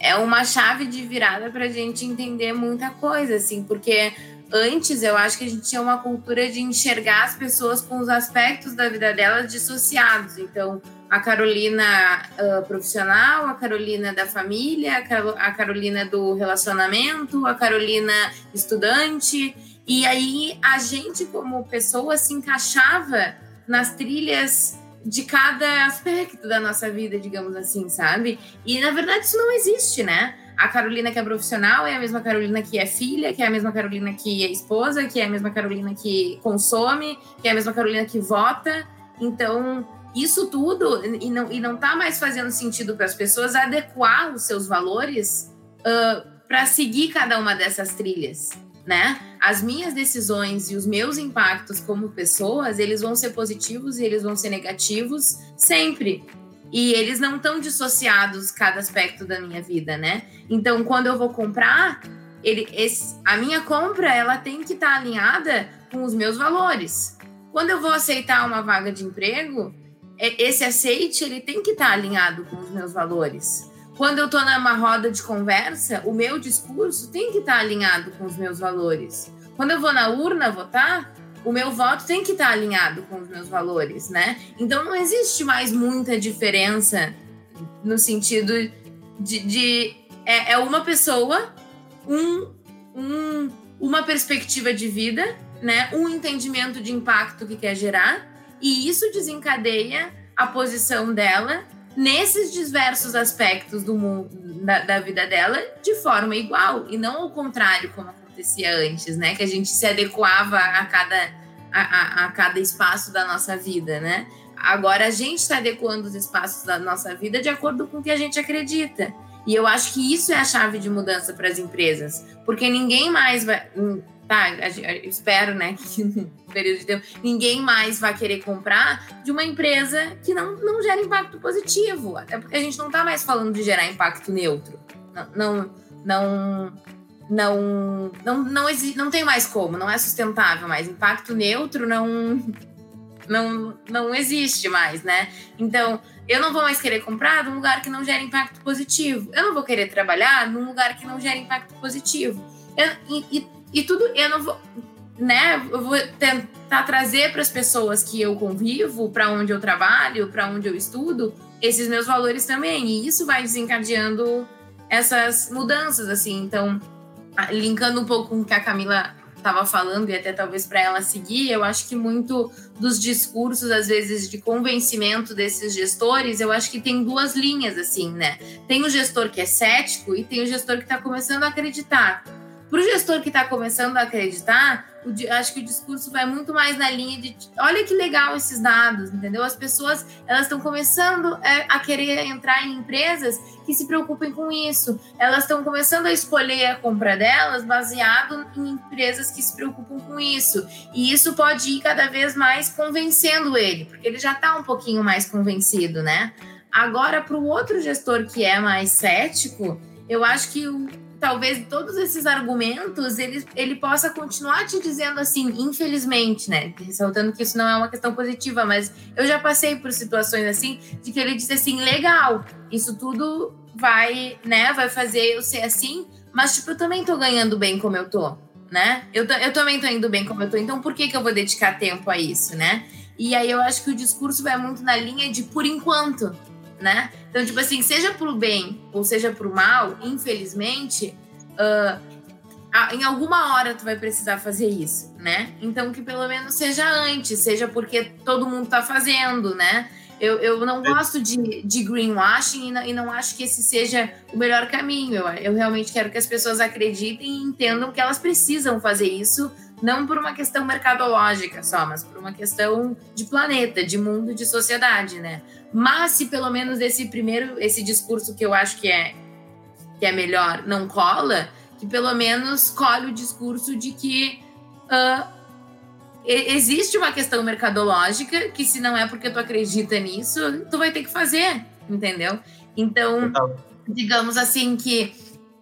D: é uma chave de virada para a gente entender muita coisa, assim, porque antes eu acho que a gente tinha uma cultura de enxergar as pessoas com os aspectos da vida delas dissociados. Então, a Carolina uh, profissional, a Carolina da família, a Carolina do relacionamento, a Carolina estudante. E aí a gente, como pessoa, se encaixava nas trilhas de cada aspecto da nossa vida, digamos assim, sabe? E na verdade isso não existe, né? A Carolina que é profissional é a mesma Carolina que é filha, que é a mesma Carolina que é esposa, que é a mesma Carolina que consome, que é a mesma Carolina que vota. Então, isso tudo, e não, e não tá mais fazendo sentido para as pessoas adequar os seus valores uh, para seguir cada uma dessas trilhas né? As minhas decisões e os meus impactos como pessoas, eles vão ser positivos e eles vão ser negativos sempre. E eles não estão dissociados cada aspecto da minha vida, né? Então, quando eu vou comprar, ele, esse, a minha compra ela tem que estar tá alinhada com os meus valores. Quando eu vou aceitar uma vaga de emprego, é, esse aceite ele tem que estar tá alinhado com os meus valores. Quando eu estou numa roda de conversa, o meu discurso tem que estar tá alinhado com os meus valores. Quando eu vou na urna votar, o meu voto tem que estar tá alinhado com os meus valores, né? Então não existe mais muita diferença no sentido de, de é, é, uma pessoa, um, um, uma perspectiva de vida, né? Um entendimento de impacto que quer gerar e isso desencadeia a posição dela nesses diversos aspectos do mundo, da, da, vida dela de forma igual e não ao contrário como acontecia antes, né? Que a gente se adequava a cada, a, a, a cada espaço da nossa vida, né? Agora a gente está adequando os espaços da nossa vida de acordo com o que a gente acredita. E eu acho que isso é a chave de mudança para as empresas, porque ninguém mais vai. Tá, eu espero, né, [laughs] que no período de tempo, ninguém mais vai querer comprar de uma empresa que não, não gera impacto positivo. Até porque a gente não está mais falando de gerar impacto neutro. Não, não, não, não, não, existe, não tem mais como, não é sustentável mais. Impacto neutro não, não, não existe mais, né? Então, eu não vou mais querer comprar num lugar que não gera impacto positivo. Eu não vou querer trabalhar num lugar que não gera impacto positivo. Eu, e, e, e, tudo, eu não vou, né? Eu vou tentar trazer para as pessoas que eu convivo, para onde eu trabalho, para onde eu estudo, esses meus valores também. E isso vai desencadeando essas mudanças, assim. Então, linkando um pouco com o que a Camila estava falando e até talvez para ela seguir, eu acho que muito dos discursos às vezes de convencimento desses gestores, eu acho que tem duas linhas assim, né? Tem o gestor que é cético e tem o gestor que está começando a acreditar. Para o gestor que está começando a acreditar, acho que o discurso vai muito mais na linha de olha que legal esses dados, entendeu? As pessoas elas estão começando é, a querer entrar em empresas que se preocupem com isso. Elas estão começando a escolher a compra delas baseado em empresas que se preocupam com isso. E isso pode ir cada vez mais convencendo ele, porque ele já está um pouquinho mais convencido, né? Agora, para o outro gestor que é mais cético, eu acho que o talvez todos esses argumentos ele, ele possa continuar te dizendo assim, infelizmente, né? Ressaltando que isso não é uma questão positiva, mas eu já passei por situações assim de que ele disse assim, legal, isso tudo vai, né, vai fazer eu ser assim, mas tipo, eu também tô ganhando bem como eu tô, né? Eu, eu também tô indo bem como eu tô, então por que que eu vou dedicar tempo a isso, né? E aí eu acho que o discurso vai muito na linha de por enquanto, né? Então, tipo assim, seja pro bem ou seja pro mal, infelizmente, uh, em alguma hora tu vai precisar fazer isso, né? Então, que pelo menos seja antes, seja porque todo mundo tá fazendo, né? Eu, eu não gosto de, de greenwashing e não, e não acho que esse seja o melhor caminho. Eu, eu realmente quero que as pessoas acreditem e entendam que elas precisam fazer isso não por uma questão mercadológica só, mas por uma questão de planeta, de mundo, de sociedade, né? Mas se pelo menos esse primeiro, esse discurso que eu acho que é que é melhor não cola, que pelo menos colhe o discurso de que uh, existe uma questão mercadológica que se não é porque tu acredita nisso, tu vai ter que fazer, entendeu? Então, digamos assim que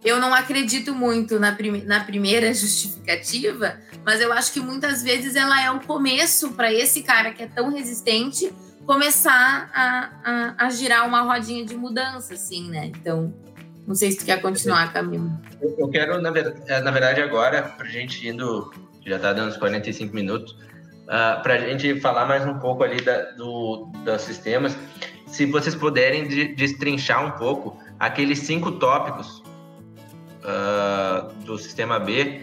D: eu não acredito muito na, na primeira justificativa, mas eu acho que muitas vezes ela é o começo para esse cara que é tão resistente começar a, a, a, girar uma rodinha de mudança, assim, né? Então, não sei se tu quer continuar, Camilo.
C: Eu quero, na, ver, é, na verdade, agora, para a gente indo, já está dando uns 45 minutos, uh, ah, para a gente falar mais um pouco ali da, do, dos sistemas, se vocês puderem destrinchar um pouco aqueles cinco tópicos uh, do sistema B,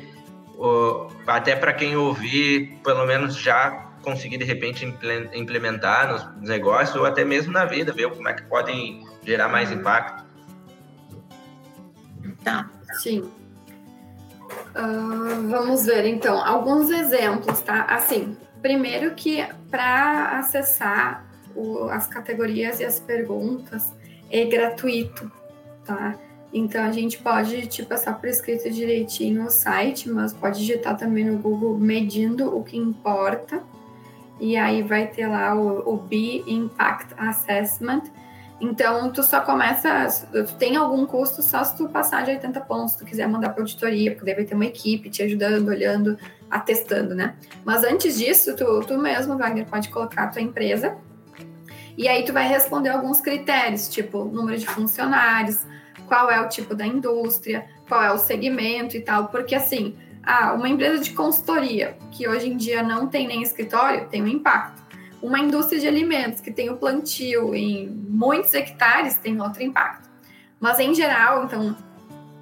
C: uh, até para quem ouvir, pelo menos já conseguir de repente implementar nos negócios ou até mesmo na vida, ver como é que podem gerar mais impacto.
E: Tá, sim. Uh, vamos ver então alguns exemplos, tá? Assim, primeiro que para acessar o, as categorias e as perguntas é gratuito, tá? Então a gente pode te passar por escrito direitinho no site, mas pode digitar também no Google medindo o que importa. E aí vai ter lá o, o B Impact Assessment. Então tu só começa, tu tem algum custo só se tu passar de 80 pontos, se tu quiser mandar para auditoria, porque vai ter uma equipe te ajudando, olhando, atestando, né? Mas antes disso, tu, tu mesmo, Wagner, pode colocar a tua empresa e aí tu vai responder alguns critérios, tipo número de funcionários, qual é o tipo da indústria, qual é o segmento e tal, porque assim, ah, uma empresa de consultoria que hoje em dia não tem nem escritório tem um impacto. Uma indústria de alimentos que tem o plantio em muitos hectares tem outro impacto. Mas em geral, então,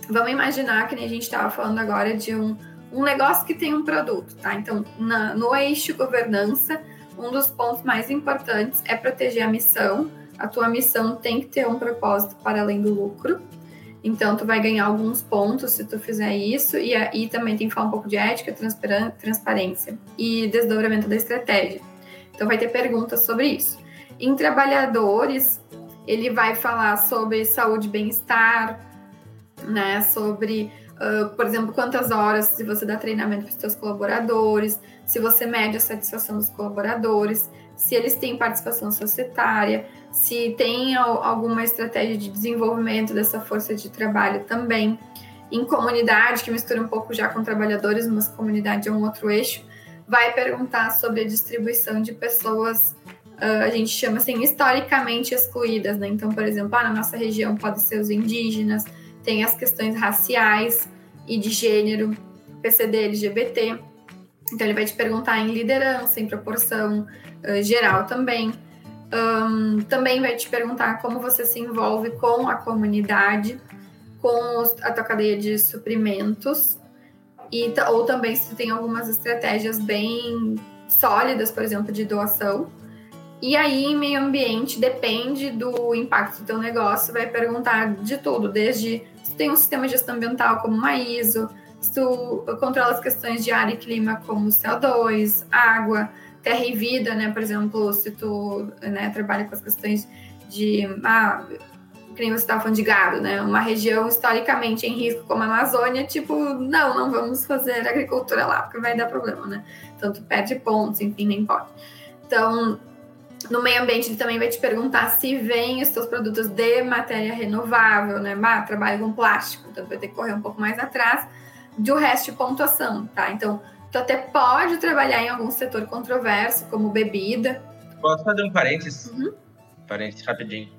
E: vamos imaginar que a gente estava falando agora de um, um negócio que tem um produto, tá? Então, na, no eixo governança, um dos pontos mais importantes é proteger a missão, a tua missão tem que ter um propósito para além do lucro. Então, tu vai ganhar alguns pontos se tu fizer isso. E aí também tem que falar um pouco de ética, transparência e desdobramento da estratégia. Então, vai ter perguntas sobre isso. Em trabalhadores, ele vai falar sobre saúde e bem-estar, né? Sobre, uh, por exemplo, quantas horas se você dá treinamento para os seus colaboradores, se você mede a satisfação dos colaboradores, se eles têm participação societária, se tem alguma estratégia de desenvolvimento dessa força de trabalho também. Em comunidade, que mistura um pouco já com trabalhadores, mas comunidade é um outro eixo, vai perguntar sobre a distribuição de pessoas uh, a gente chama assim, historicamente excluídas, né? Então, por exemplo, ah, na nossa região pode ser os indígenas, tem as questões raciais e de gênero, PCD, LGBT. Então, ele vai te perguntar em liderança, em proporção uh, geral também. Um, também vai te perguntar como você se envolve com a comunidade, com os, a tua cadeia de suprimentos, e, ou também se tem algumas estratégias bem sólidas, por exemplo, de doação. E aí, em meio ambiente, depende do impacto do teu negócio, vai perguntar de tudo, desde se tem um sistema de gestão ambiental como uma ISO, se tu controla as questões de ar e clima como CO2, água, terra e vida, né? Por exemplo, se tu né, trabalha com as questões de... Ah, que nem você estava falando de gado, né? Uma região historicamente em risco como a Amazônia, tipo, não, não vamos fazer agricultura lá, porque vai dar problema, né? Tu perde pontos, enfim, nem pode. Então, no meio ambiente, ele também vai te perguntar se vem os seus produtos de matéria renovável, né? Bah, trabalho com plástico, então vai ter que correr um pouco mais atrás do resto de pontuação, tá? Então, tu até pode trabalhar em algum setor controverso, como bebida.
C: Posso fazer um parênteses? Uhum. Parênteses rapidinho.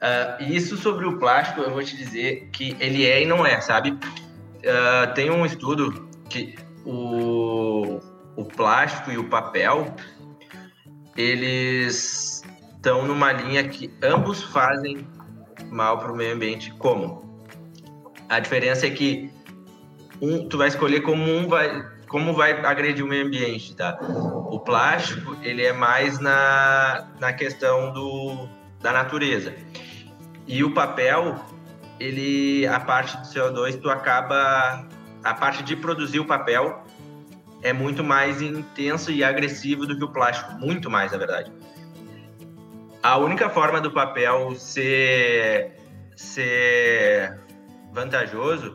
C: Uh, isso sobre o plástico, eu vou te dizer que ele é e não é, sabe? Uh, tem um estudo que o, o plástico e o papel eles estão numa linha que ambos fazem mal para o meio ambiente. Como? A diferença é que um, tu vai escolher como um vai, como vai agredir o meio ambiente, tá? O plástico ele é mais na, na questão do, da natureza e o papel ele a parte do CO2 tu acaba a parte de produzir o papel é muito mais intenso e agressivo do que o plástico, muito mais, na verdade. A única forma do papel ser, ser vantajoso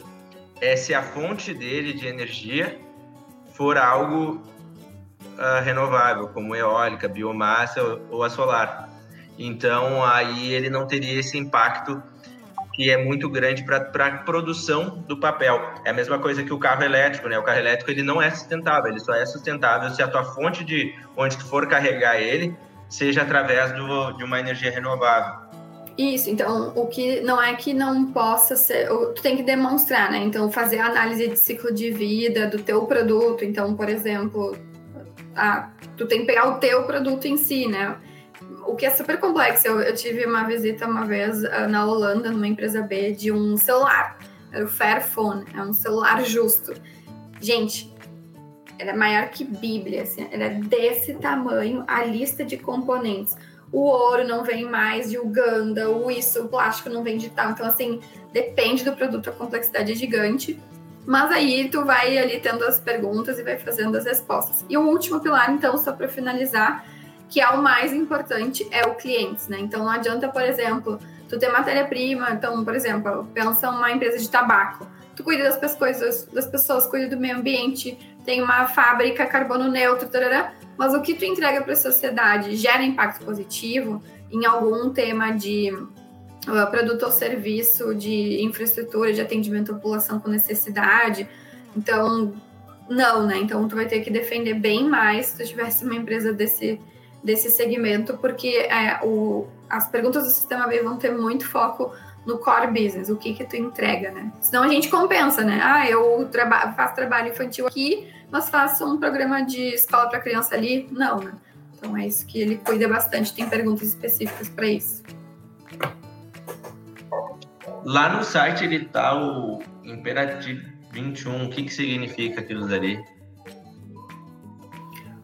C: é se a fonte dele de energia for algo uh, renovável, como eólica, biomassa ou, ou a solar. Então, aí ele não teria esse impacto que é muito grande para a produção do papel. É a mesma coisa que o carro elétrico, né? O carro elétrico ele não é sustentável, ele só é sustentável se a tua fonte de onde tu for carregar ele seja através do, de uma energia renovável.
E: Isso, então o que não é que não possa ser, tu tem que demonstrar, né? Então fazer a análise de ciclo de vida do teu produto. Então, por exemplo, ah, tu tem que pegar o teu produto em si, né? o que é super complexo. Eu, eu, tive uma visita uma vez uh, na Holanda, numa empresa B, de um celular. Era o Fairphone, é um celular justo. Gente, era é maior que Bíblia, assim, era desse tamanho a lista de componentes. O ouro não vem mais de Uganda, o isso, o plástico não vem de tal. Então, assim, depende do produto, a complexidade é gigante. Mas aí tu vai ali tendo as perguntas e vai fazendo as respostas. E o último pilar, então, só para finalizar, que é o mais importante, é o cliente, né? Então não adianta, por exemplo, tu ter matéria-prima, então, por exemplo, pensa uma empresa de tabaco. Tu cuida das coisas, das pessoas, cuida do meio ambiente, tem uma fábrica carbono neutro, tarará, mas o que tu entrega para a sociedade gera impacto positivo em algum tema de uh, produto ou serviço, de infraestrutura, de atendimento à população com necessidade. Então, não, né? Então, tu vai ter que defender bem mais se tu tivesse uma empresa desse, desse segmento, porque é, o, as perguntas do sistema B vão ter muito foco no core business, o que que tu entrega, né? Senão a gente compensa, né? Ah, eu traba faço trabalho infantil aqui, mas faço um programa de escola para criança ali. Não, né? Então é isso que ele cuida bastante, tem perguntas específicas para isso.
C: Lá no site ele tá o Imperative 21, o que que significa aquilo ali?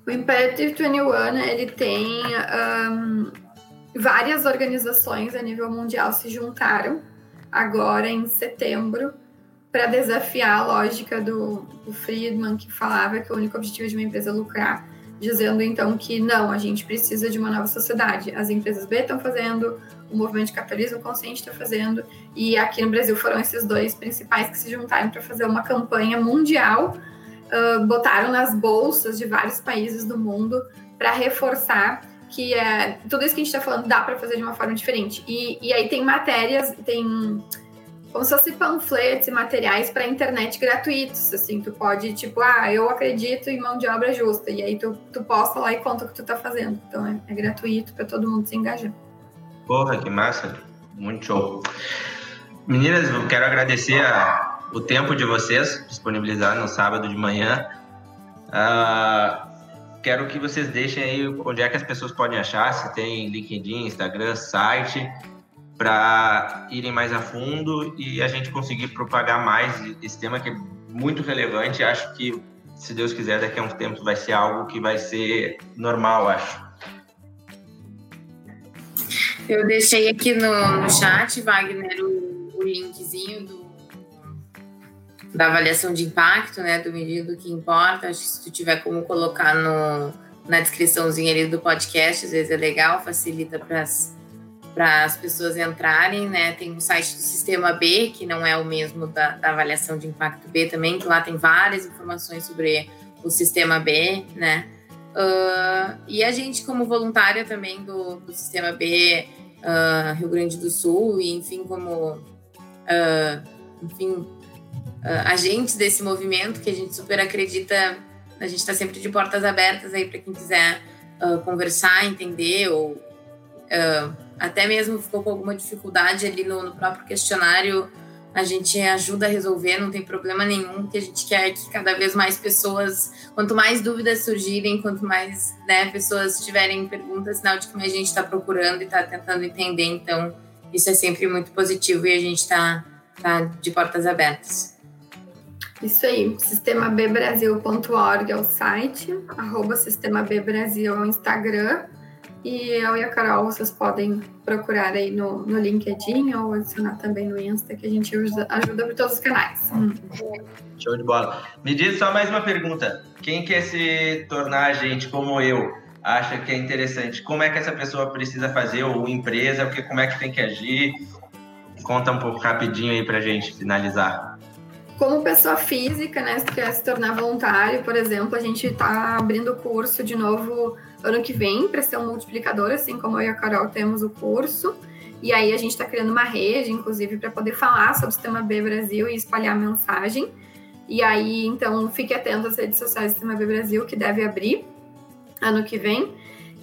E: O Imperative 21, ele tem um, várias organizações a nível mundial se juntaram agora em setembro para desafiar a lógica do, do, Friedman, que falava que o único objetivo de uma empresa é lucrar. dizendo então que não, a gente precisa de uma nova sociedade. As empresas B estão fazendo, o movimento de capitalismo consciente está fazendo, e aqui no Brasil foram esses dois principais que se juntaram para fazer uma campanha mundial, uh, botaram nas bolsas de vários países do mundo para reforçar que é, tudo isso que a gente está falando dá para fazer de uma forma diferente. E, e aí tem matérias, tem como se fosse panfletos e materiais para internet gratuitos, assim, tu pode, tipo, ah, eu acredito em mão de obra justa, e aí tu, tu posta lá e conta o que tu tá fazendo. Então é, é gratuito para todo mundo se engajar.
C: Porra, que massa, muito show. Meninas, eu quero agradecer a, o tempo de vocês, disponibilizar no sábado de manhã. Uh, quero que vocês deixem aí onde é que as pessoas podem achar, se tem LinkedIn, Instagram, site, para irem mais a fundo e a gente conseguir propagar mais esse tema que é muito relevante. Acho que, se Deus quiser, daqui a uns tempos vai ser algo que vai ser normal, acho.
D: Eu deixei aqui no, no chat, Wagner, o, o linkzinho do, da avaliação de impacto, né, do medido que importa. Acho que se tu tiver como colocar no, na descriçãozinha ali do podcast, às vezes é legal, facilita para as para as pessoas entrarem, né? Tem o site do Sistema B, que não é o mesmo da, da, avaliação de impacto B também, que lá tem várias informações sobre o Sistema B, né? Uh, e a gente, como voluntária também do, do Sistema B uh, Rio Grande do Sul, e enfim, como uh, enfim, agentes desse movimento que a gente super acredita, a gente está sempre de portas abertas aí para quem quiser conversar, entender ou até mesmo ficou com alguma dificuldade ali no, no, próprio questionário, a gente ajuda a resolver, não tem problema nenhum, que a gente quer que cada vez mais pessoas, quanto mais dúvidas surgirem, quanto mais né, pessoas tiverem perguntas, sinal de que a gente está procurando e está tentando entender, então isso é sempre muito positivo e a gente está tá de portas abertas.
E: Isso aí, sistemaBbrasil.org é o site, arroba Sistema B Brasil é o Instagram, e eu e a Carol, vocês podem procurar aí no, no LinkedIn ou adicionar também no Insta, que a gente usa, ajuda por todos os canais.
C: Show de bola. Me diz só mais uma pergunta. Quem quer se tornar agente como eu, acha que é interessante, como é que essa pessoa precisa fazer, ou empresa, porque como é que tem que agir? Conta um pouco rapidinho aí pra gente finalizar.
E: Como pessoa física, né, se quer se tornar voluntário, por exemplo, a gente está abrindo curso de novo ano que vem para ser um multiplicador, assim como eu e a Carol temos o curso. E aí a gente está criando uma rede, inclusive, para poder falar sobre o Sistema B Brasil e espalhar a mensagem. E aí, então, fique atento às redes sociais do Sistema B Brasil, que deve abrir ano que vem.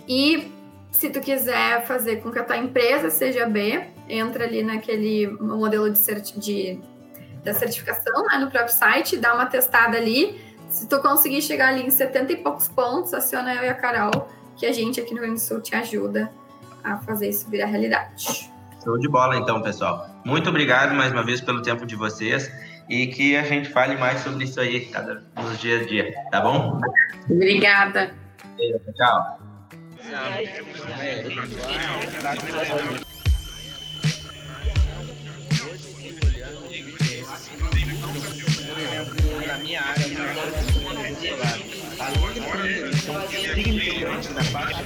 E: E se tu quiser fazer com que a tua empresa seja B, entra ali naquele modelo de, certi de da certificação, né, no próprio site, dá uma testada ali se tu conseguir chegar ali em 70 e poucos pontos, aciona eu e a Carol, que a gente aqui no Rio Grande do Sul te ajuda a fazer isso virar realidade.
C: Show de bola, então, pessoal. Muito obrigado mais uma vez pelo tempo de vocês e que a gente fale mais sobre isso aí cada, nos dias a dia, tá bom?
D: Obrigada.
C: Tchau.
B: Na minha área, na minha área, além de significante da parte